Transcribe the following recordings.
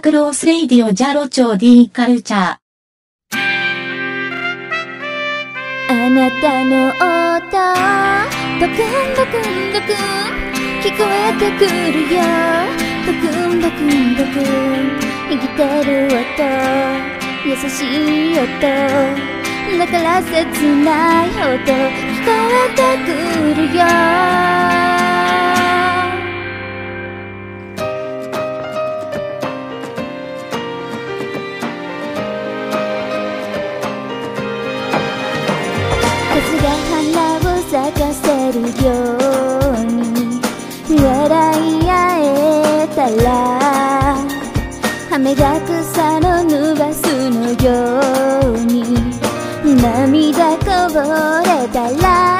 タクロースレイディオジャロチョーディカルチャー。あなたの音、ドクンドクンドクン、聞こえてくるよ。ドクンドクンドクン、生きてる音、優しい音、だから切ない音、聞こえてくるよ。ように笑い合えたら雨が草のぬばすのように涙こぼれたら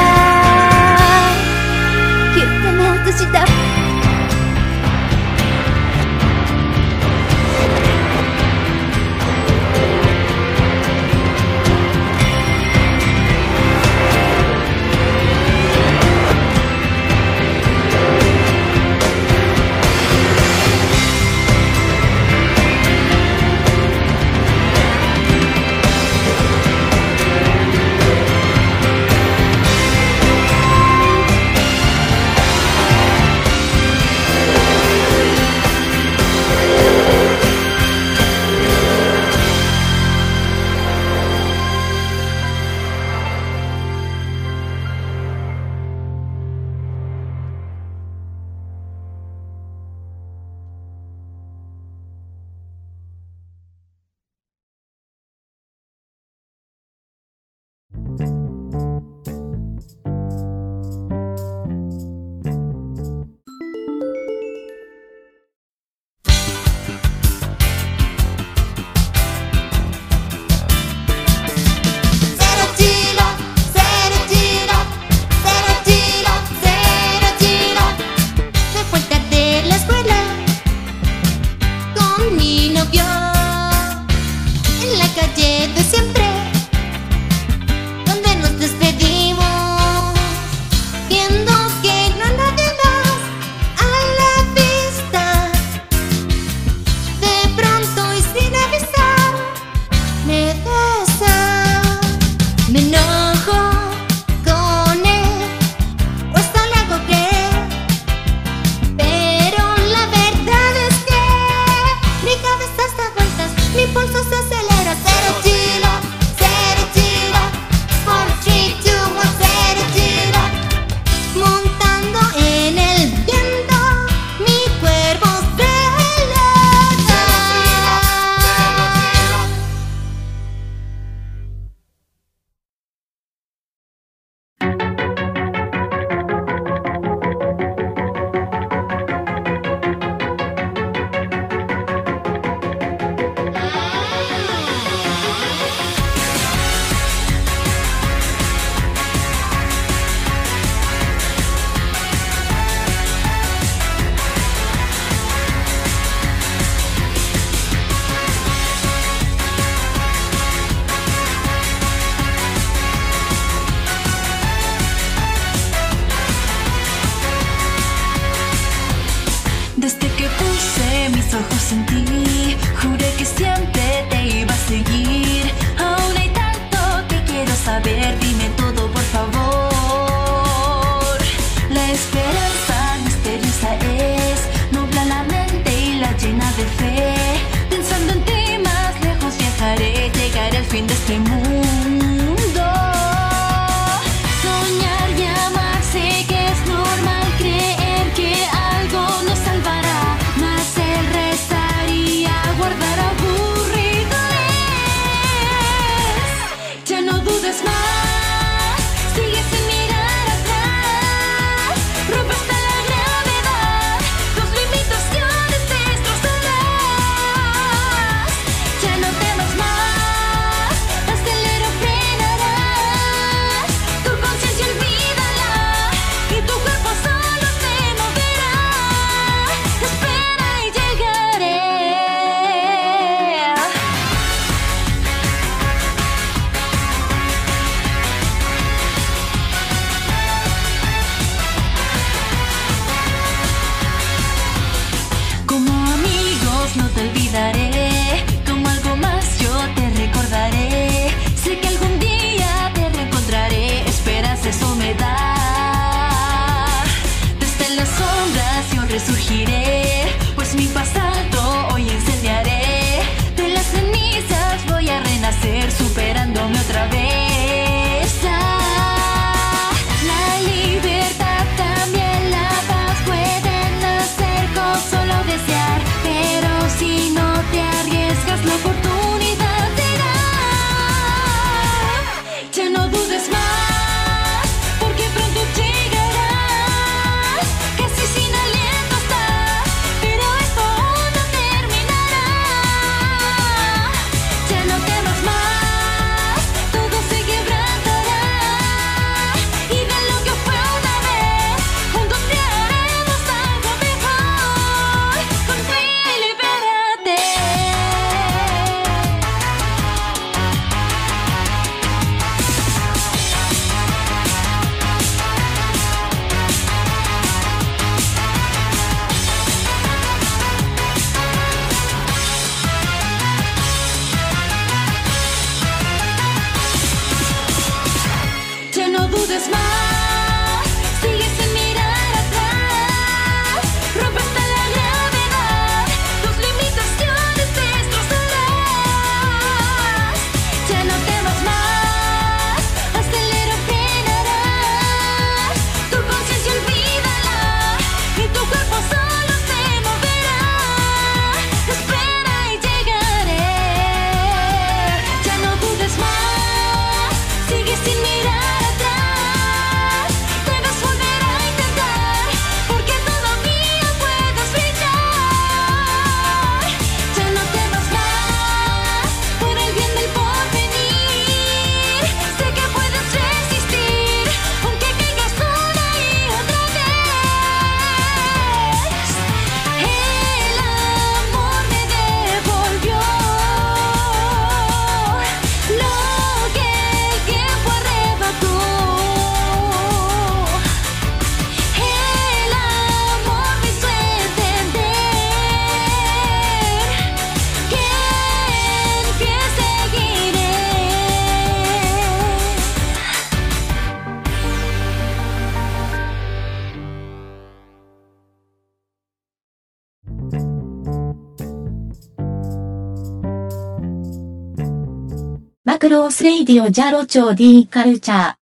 ロースレイディオジャロチョーディーカルチャー。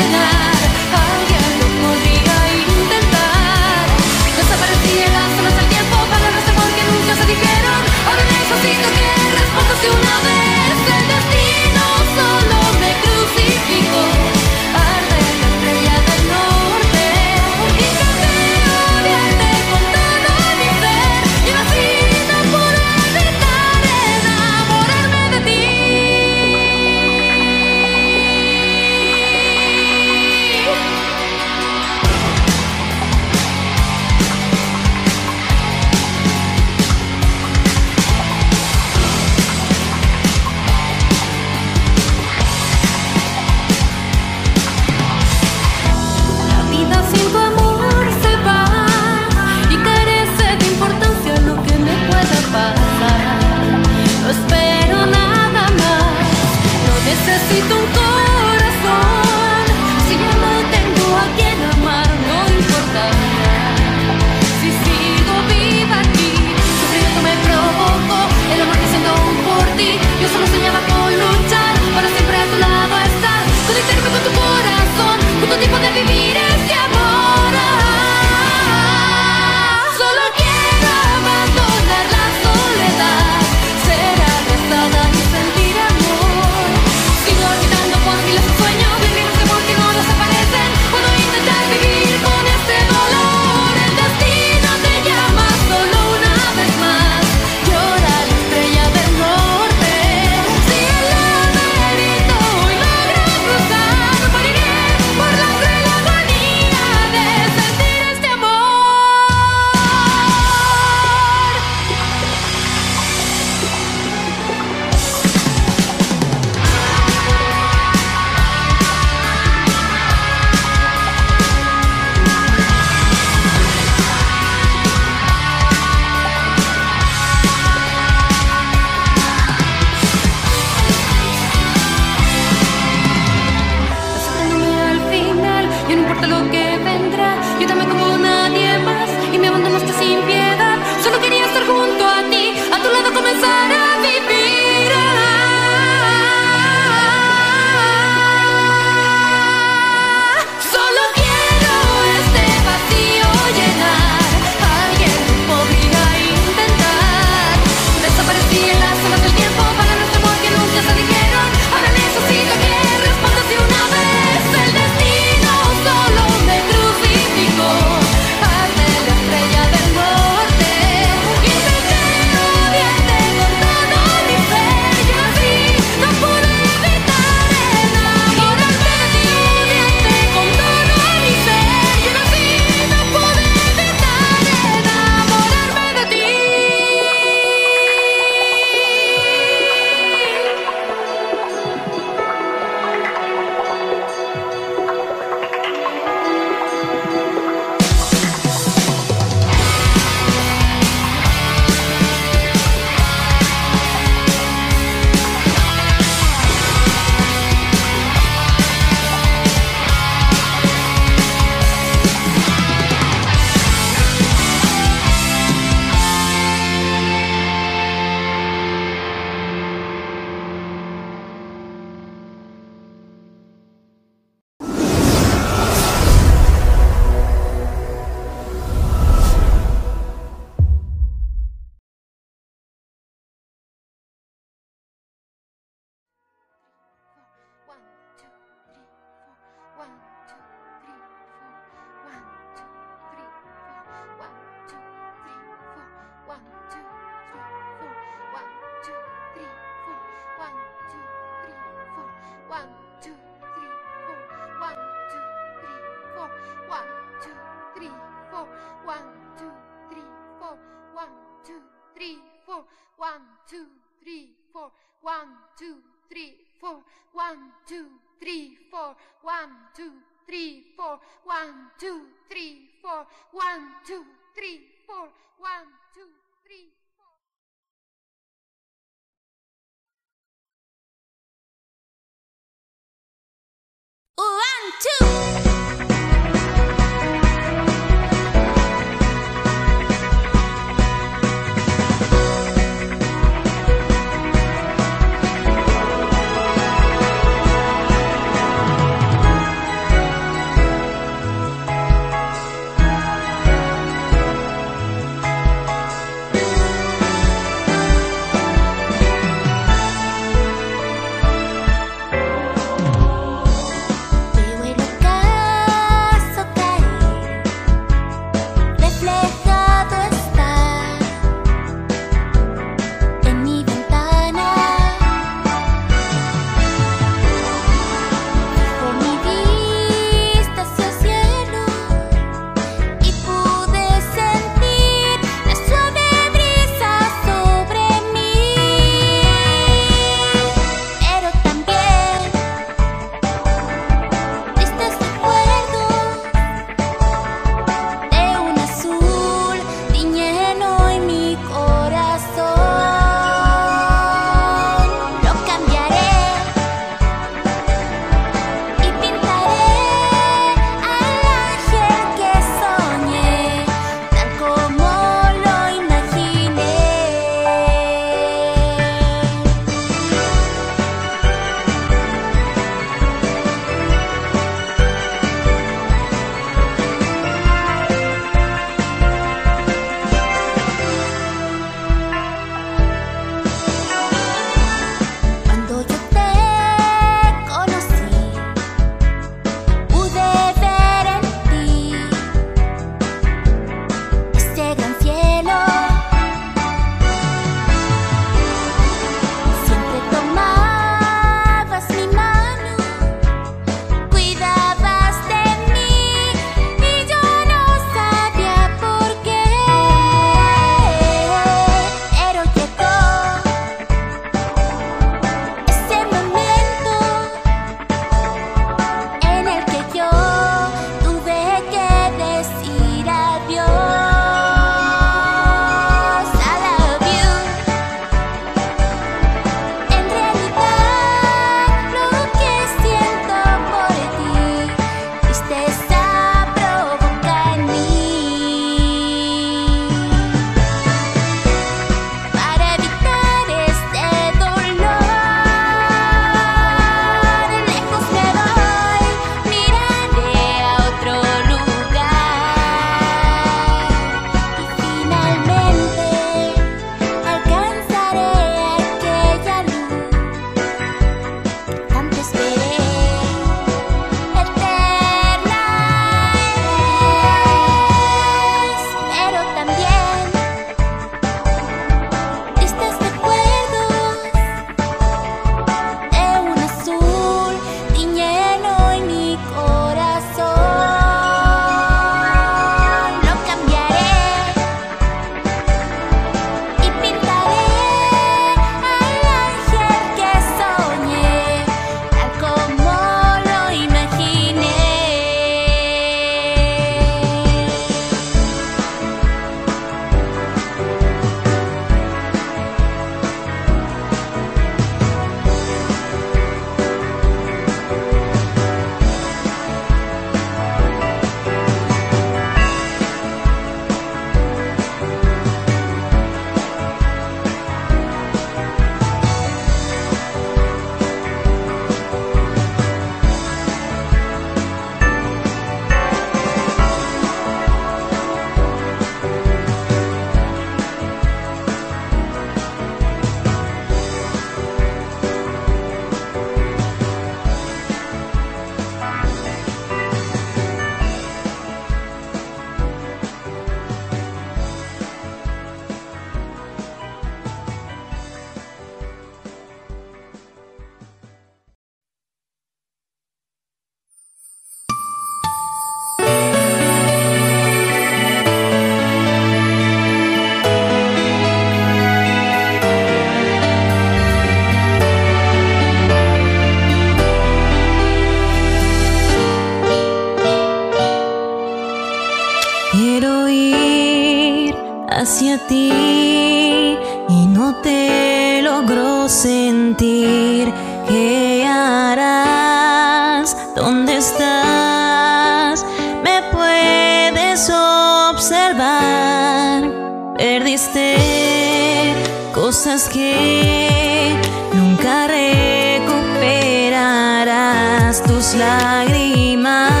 que nunca recuperarás tus lágrimas.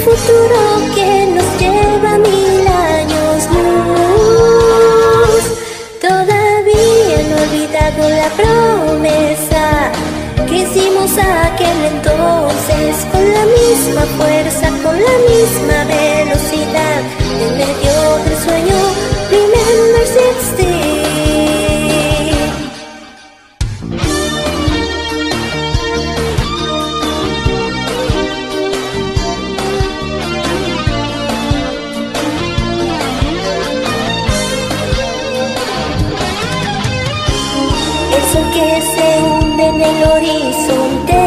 futuro que nos lleva mil años luz. Todavía no he olvidado la promesa que hicimos aquel entonces con la misma fuerza, con la misma El horizonte.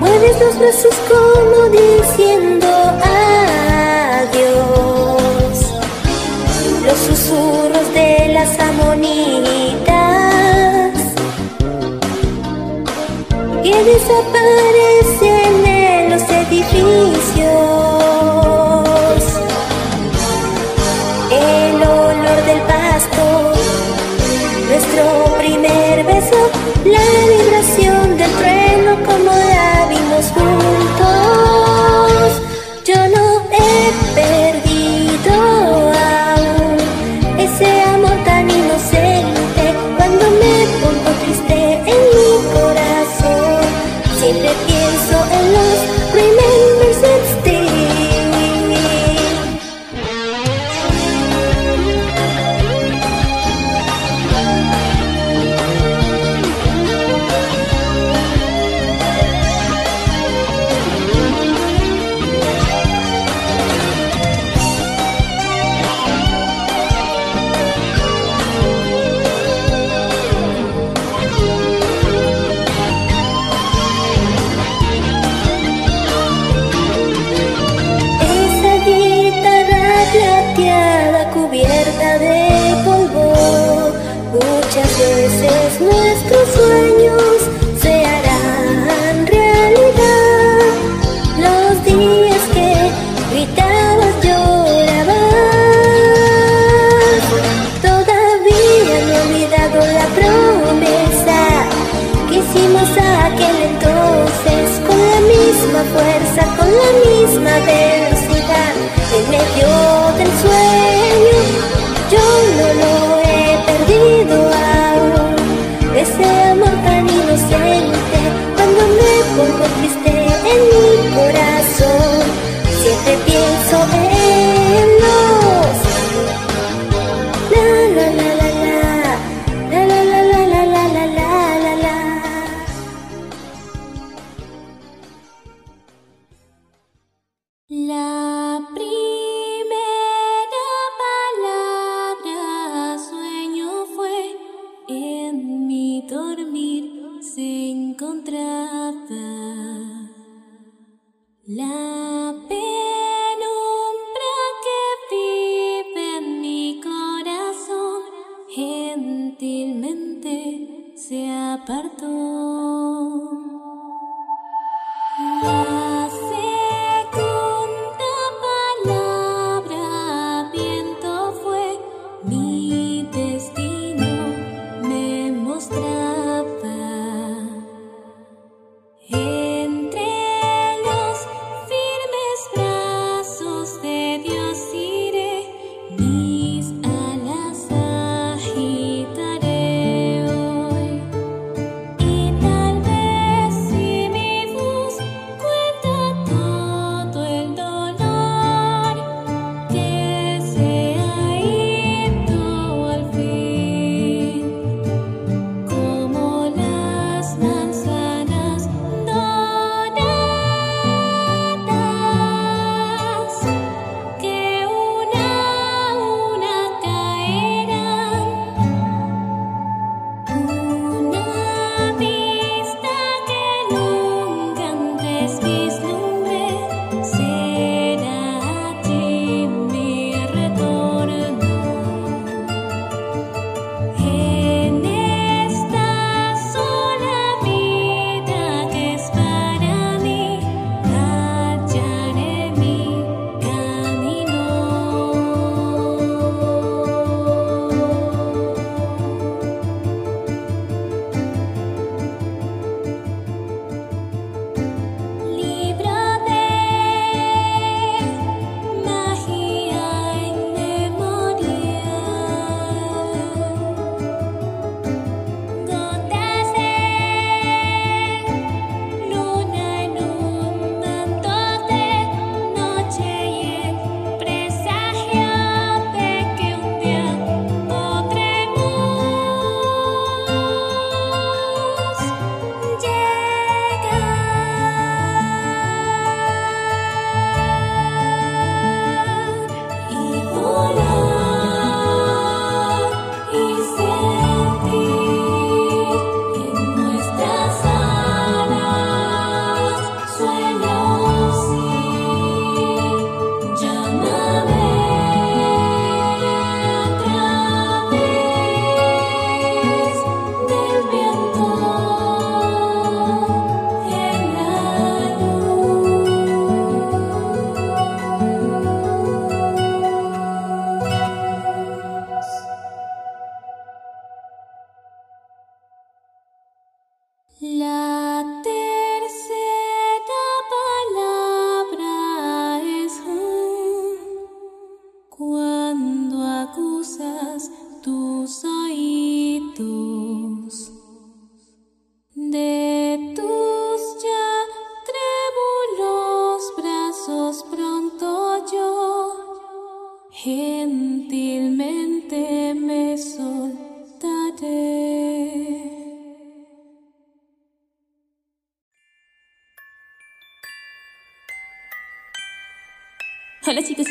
Mueves los brazos como diciendo adiós. Los susurros de las amonitas que desaparecen.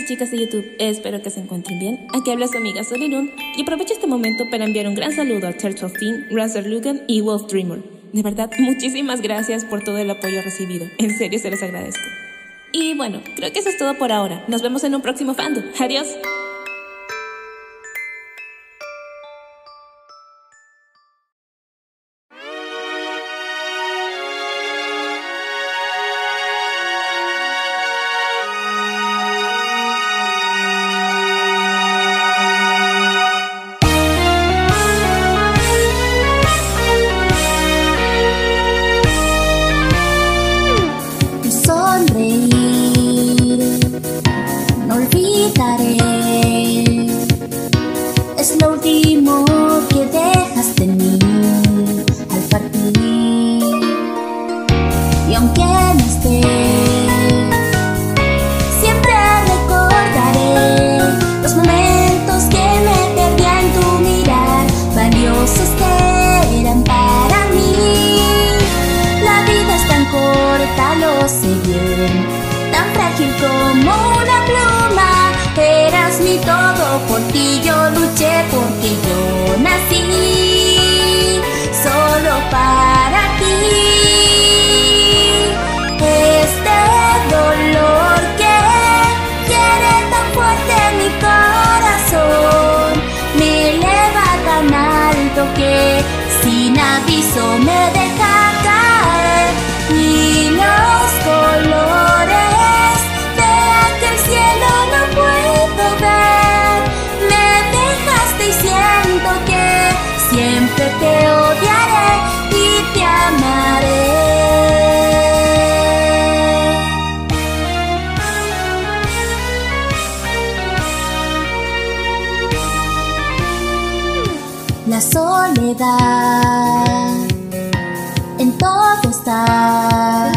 Chicas de YouTube, espero que se encuentren bien. Aquí habla su amiga Solilun y aprovecho este momento para enviar un gran saludo a Church of Finn, Razor Lugan y Wolf Dreamer. De verdad, muchísimas gracias por todo el apoyo recibido. En serio, se los agradezco. Y bueno, creo que eso es todo por ahora. Nos vemos en un próximo fandom. Adiós. en todo está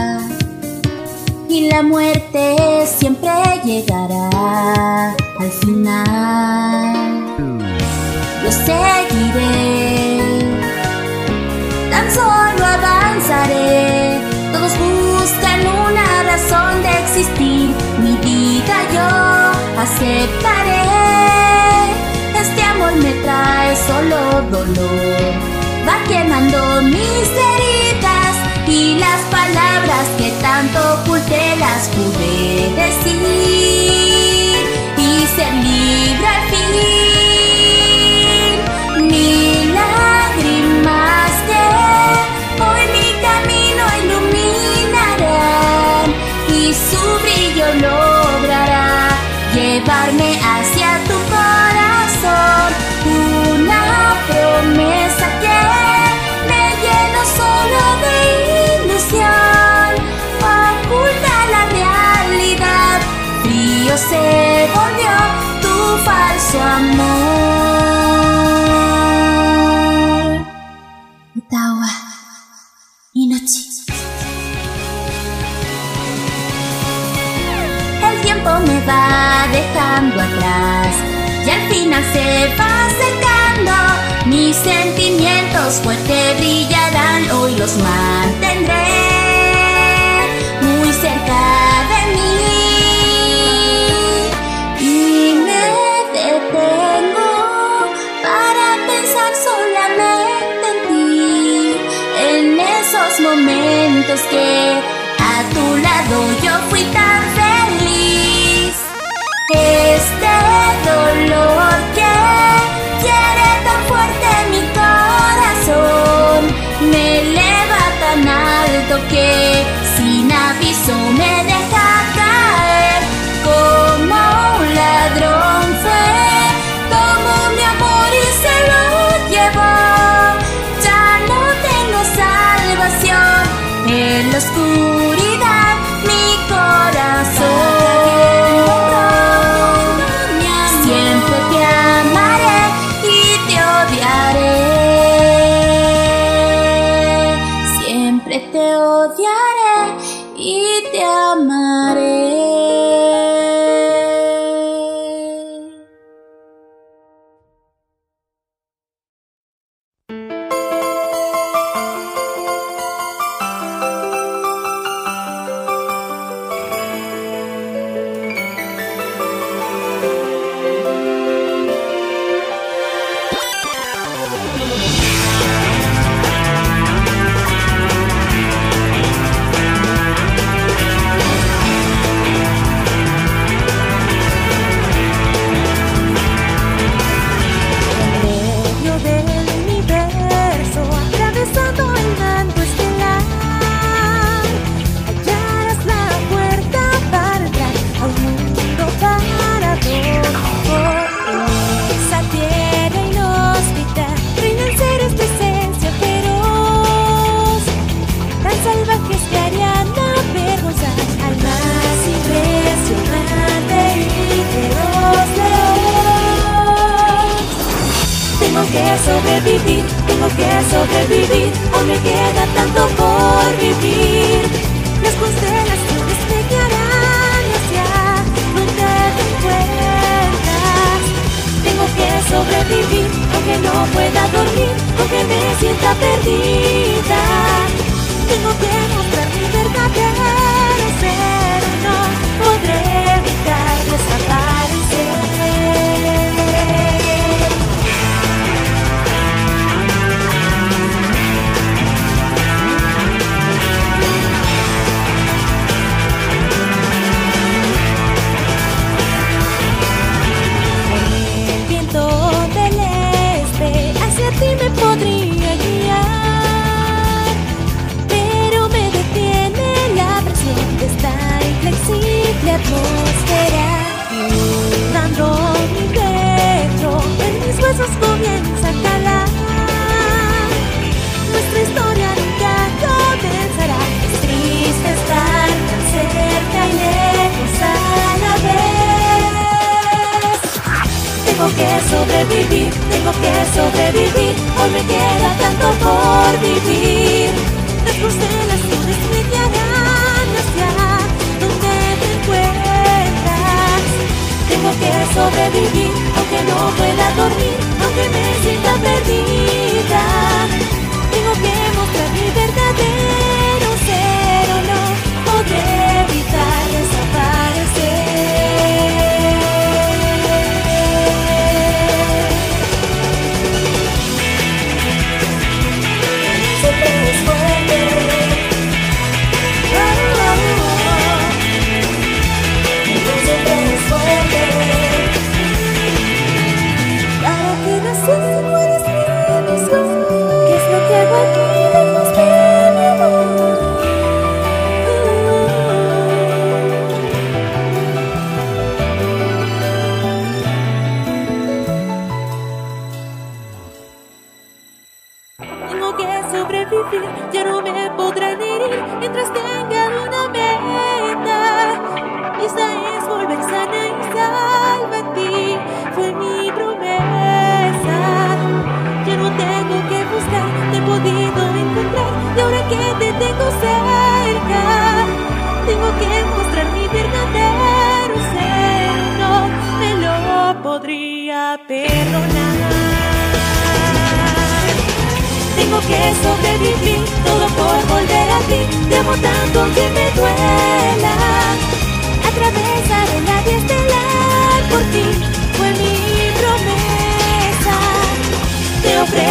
y la muerte siempre llegará al final. Lo seguiré, tan solo avanzaré. Todos buscan una razón de existir. Mi vida yo aceptaré. Este amor me trae solo dolor. see. y al final se va secando. Mis sentimientos fuerte brillarán, hoy los mantendré muy cerca de mí. Y me detengo para pensar solamente en ti, en esos momentos que a tu lado yo fui tan feliz. Es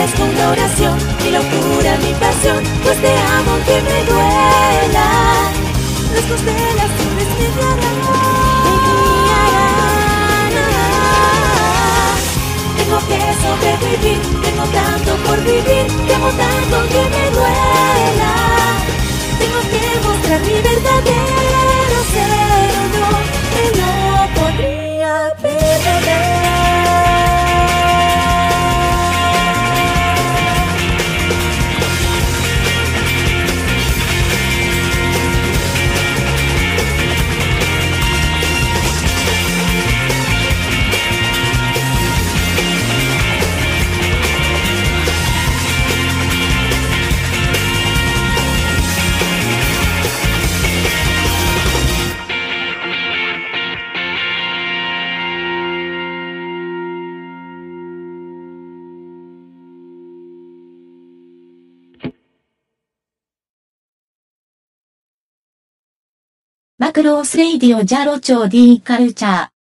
Con tu oración, mi locura, mi pasión, pues te amo que me duela. Las constelaciones me guiarán, me guiarán. Tengo que sobrevivir, tengo tanto por vivir, tengo tanto que me duela. Tengo que mostrar mi verdadero ser, no, que no podría perder. マクロースレイディオジャロチョーディーカルチャー。